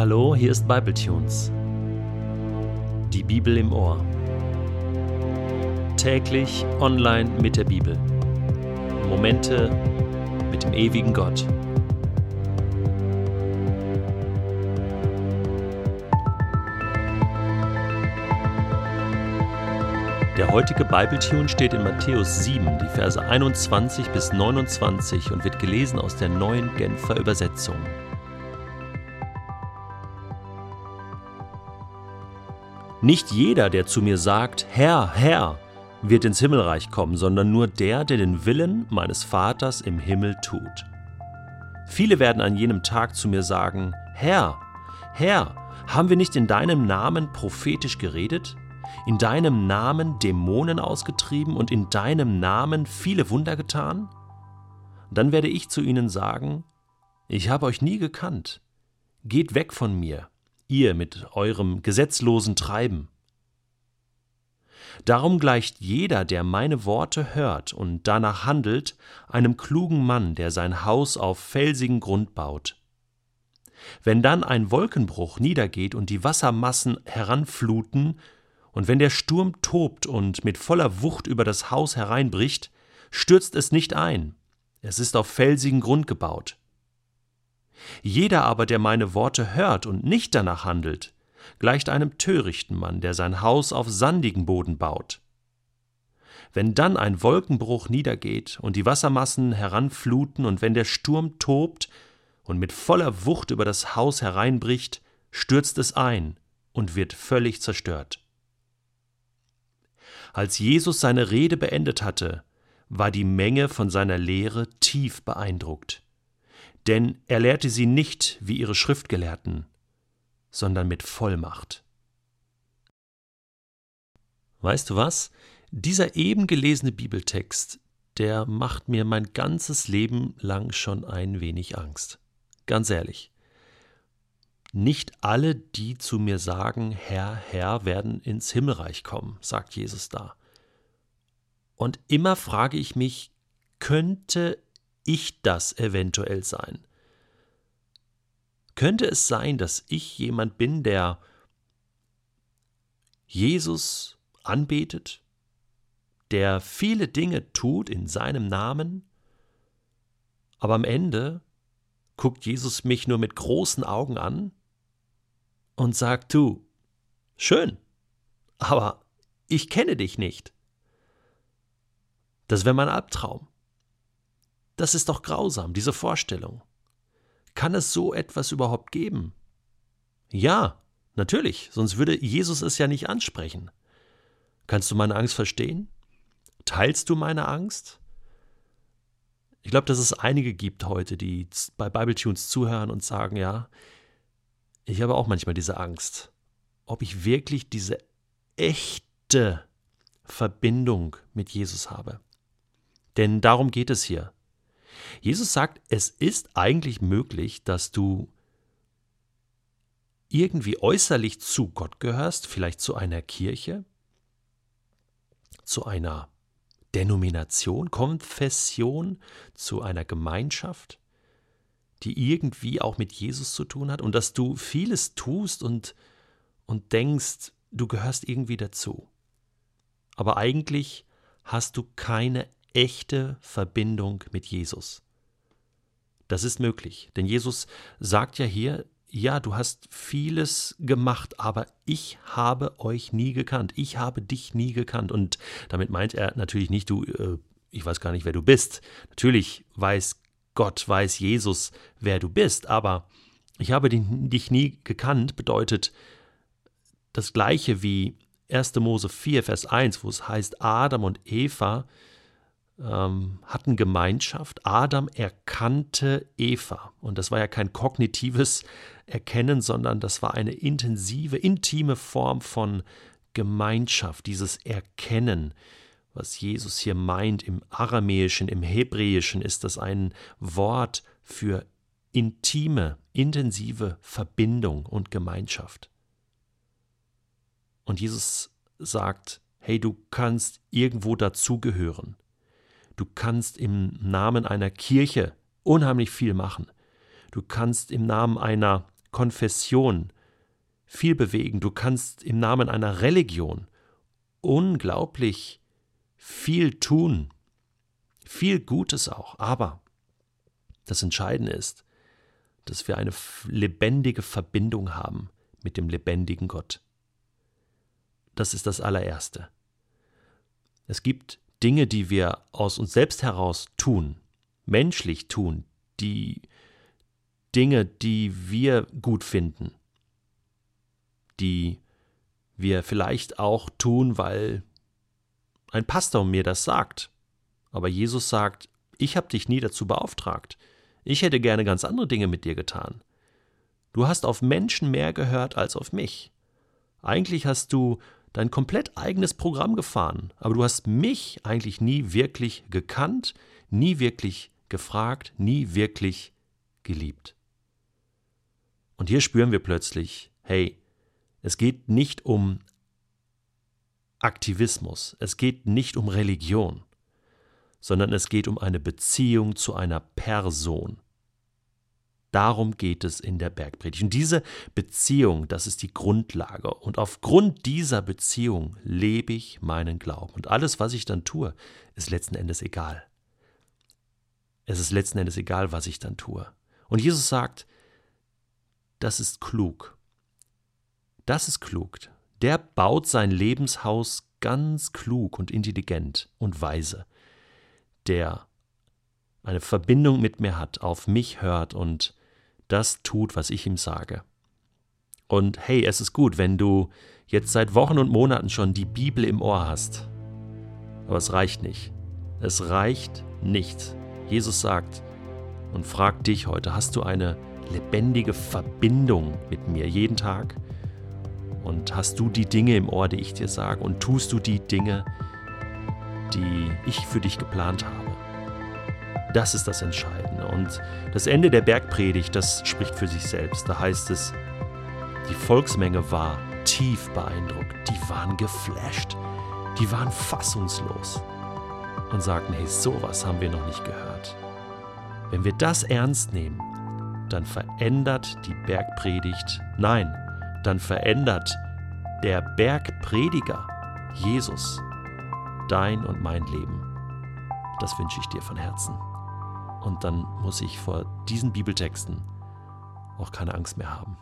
Hallo, hier ist Bibletunes. Die Bibel im Ohr. Täglich online mit der Bibel. Momente mit dem ewigen Gott. Der heutige Bibletune steht in Matthäus 7, die Verse 21 bis 29 und wird gelesen aus der neuen Genfer Übersetzung. Nicht jeder, der zu mir sagt, Herr, Herr, wird ins Himmelreich kommen, sondern nur der, der den Willen meines Vaters im Himmel tut. Viele werden an jenem Tag zu mir sagen, Herr, Herr, haben wir nicht in deinem Namen prophetisch geredet, in deinem Namen Dämonen ausgetrieben und in deinem Namen viele Wunder getan? Dann werde ich zu ihnen sagen, ich habe euch nie gekannt, geht weg von mir, ihr mit eurem gesetzlosen Treiben. Darum gleicht jeder, der meine Worte hört und danach handelt, einem klugen Mann, der sein Haus auf felsigen Grund baut. Wenn dann ein Wolkenbruch niedergeht und die Wassermassen heranfluten, und wenn der Sturm tobt und mit voller Wucht über das Haus hereinbricht, stürzt es nicht ein, es ist auf felsigen Grund gebaut. Jeder aber, der meine Worte hört und nicht danach handelt, gleicht einem törichten Mann, der sein Haus auf sandigen Boden baut. Wenn dann ein Wolkenbruch niedergeht und die Wassermassen heranfluten und wenn der Sturm tobt und mit voller Wucht über das Haus hereinbricht, stürzt es ein und wird völlig zerstört. Als Jesus seine Rede beendet hatte, war die Menge von seiner Lehre tief beeindruckt denn er lehrte sie nicht wie ihre Schriftgelehrten, sondern mit Vollmacht. Weißt du was? Dieser eben gelesene Bibeltext, der macht mir mein ganzes Leben lang schon ein wenig Angst. Ganz ehrlich. Nicht alle, die zu mir sagen, Herr, Herr, werden ins Himmelreich kommen, sagt Jesus da. Und immer frage ich mich, könnte ich das eventuell sein? Könnte es sein, dass ich jemand bin, der Jesus anbetet, der viele Dinge tut in seinem Namen, aber am Ende guckt Jesus mich nur mit großen Augen an und sagt, du, schön, aber ich kenne dich nicht. Das wäre mein Albtraum. Das ist doch grausam, diese Vorstellung. Kann es so etwas überhaupt geben? Ja, natürlich, sonst würde Jesus es ja nicht ansprechen. Kannst du meine Angst verstehen? Teilst du meine Angst? Ich glaube, dass es einige gibt heute, die bei Bibletunes zuhören und sagen, ja, ich habe auch manchmal diese Angst, ob ich wirklich diese echte Verbindung mit Jesus habe. Denn darum geht es hier. Jesus sagt, es ist eigentlich möglich, dass du irgendwie äußerlich zu Gott gehörst, vielleicht zu einer Kirche, zu einer Denomination, Konfession, zu einer Gemeinschaft, die irgendwie auch mit Jesus zu tun hat und dass du vieles tust und, und denkst, du gehörst irgendwie dazu. Aber eigentlich hast du keine echte Verbindung mit Jesus. Das ist möglich, denn Jesus sagt ja hier, ja, du hast vieles gemacht, aber ich habe euch nie gekannt. Ich habe dich nie gekannt. Und damit meint er natürlich nicht, du, äh, ich weiß gar nicht, wer du bist. Natürlich weiß Gott, weiß Jesus, wer du bist, aber ich habe dich nie gekannt bedeutet das gleiche wie 1. Mose 4, Vers 1, wo es heißt, Adam und Eva hatten Gemeinschaft. Adam erkannte Eva. Und das war ja kein kognitives Erkennen, sondern das war eine intensive, intime Form von Gemeinschaft, dieses Erkennen. Was Jesus hier meint im Aramäischen, im Hebräischen, ist das ein Wort für intime, intensive Verbindung und Gemeinschaft. Und Jesus sagt, hey, du kannst irgendwo dazugehören. Du kannst im Namen einer Kirche unheimlich viel machen. Du kannst im Namen einer Konfession viel bewegen. Du kannst im Namen einer Religion unglaublich viel tun. Viel Gutes auch. Aber das Entscheidende ist, dass wir eine lebendige Verbindung haben mit dem lebendigen Gott. Das ist das allererste. Es gibt Dinge, die wir aus uns selbst heraus tun, menschlich tun, die Dinge, die wir gut finden, die wir vielleicht auch tun, weil ein Pastor mir das sagt. Aber Jesus sagt, ich habe dich nie dazu beauftragt. Ich hätte gerne ganz andere Dinge mit dir getan. Du hast auf Menschen mehr gehört als auf mich. Eigentlich hast du dein komplett eigenes Programm gefahren, aber du hast mich eigentlich nie wirklich gekannt, nie wirklich gefragt, nie wirklich geliebt. Und hier spüren wir plötzlich, hey, es geht nicht um Aktivismus, es geht nicht um Religion, sondern es geht um eine Beziehung zu einer Person. Darum geht es in der Bergpredigt. Und diese Beziehung, das ist die Grundlage. Und aufgrund dieser Beziehung lebe ich meinen Glauben. Und alles, was ich dann tue, ist letzten Endes egal. Es ist letzten Endes egal, was ich dann tue. Und Jesus sagt, das ist klug. Das ist klug. Der baut sein Lebenshaus ganz klug und intelligent und weise. Der eine Verbindung mit mir hat, auf mich hört und das tut, was ich ihm sage. Und hey, es ist gut, wenn du jetzt seit Wochen und Monaten schon die Bibel im Ohr hast. Aber es reicht nicht. Es reicht nicht. Jesus sagt und fragt dich heute, hast du eine lebendige Verbindung mit mir jeden Tag? Und hast du die Dinge im Ohr, die ich dir sage? Und tust du die Dinge, die ich für dich geplant habe? Das ist das Entscheidende. Und das Ende der Bergpredigt, das spricht für sich selbst. Da heißt es, die Volksmenge war tief beeindruckt. Die waren geflasht. Die waren fassungslos und sagten, hey, sowas haben wir noch nicht gehört. Wenn wir das ernst nehmen, dann verändert die Bergpredigt, nein, dann verändert der Bergprediger, Jesus, dein und mein Leben. Das wünsche ich dir von Herzen. Und dann muss ich vor diesen Bibeltexten auch keine Angst mehr haben.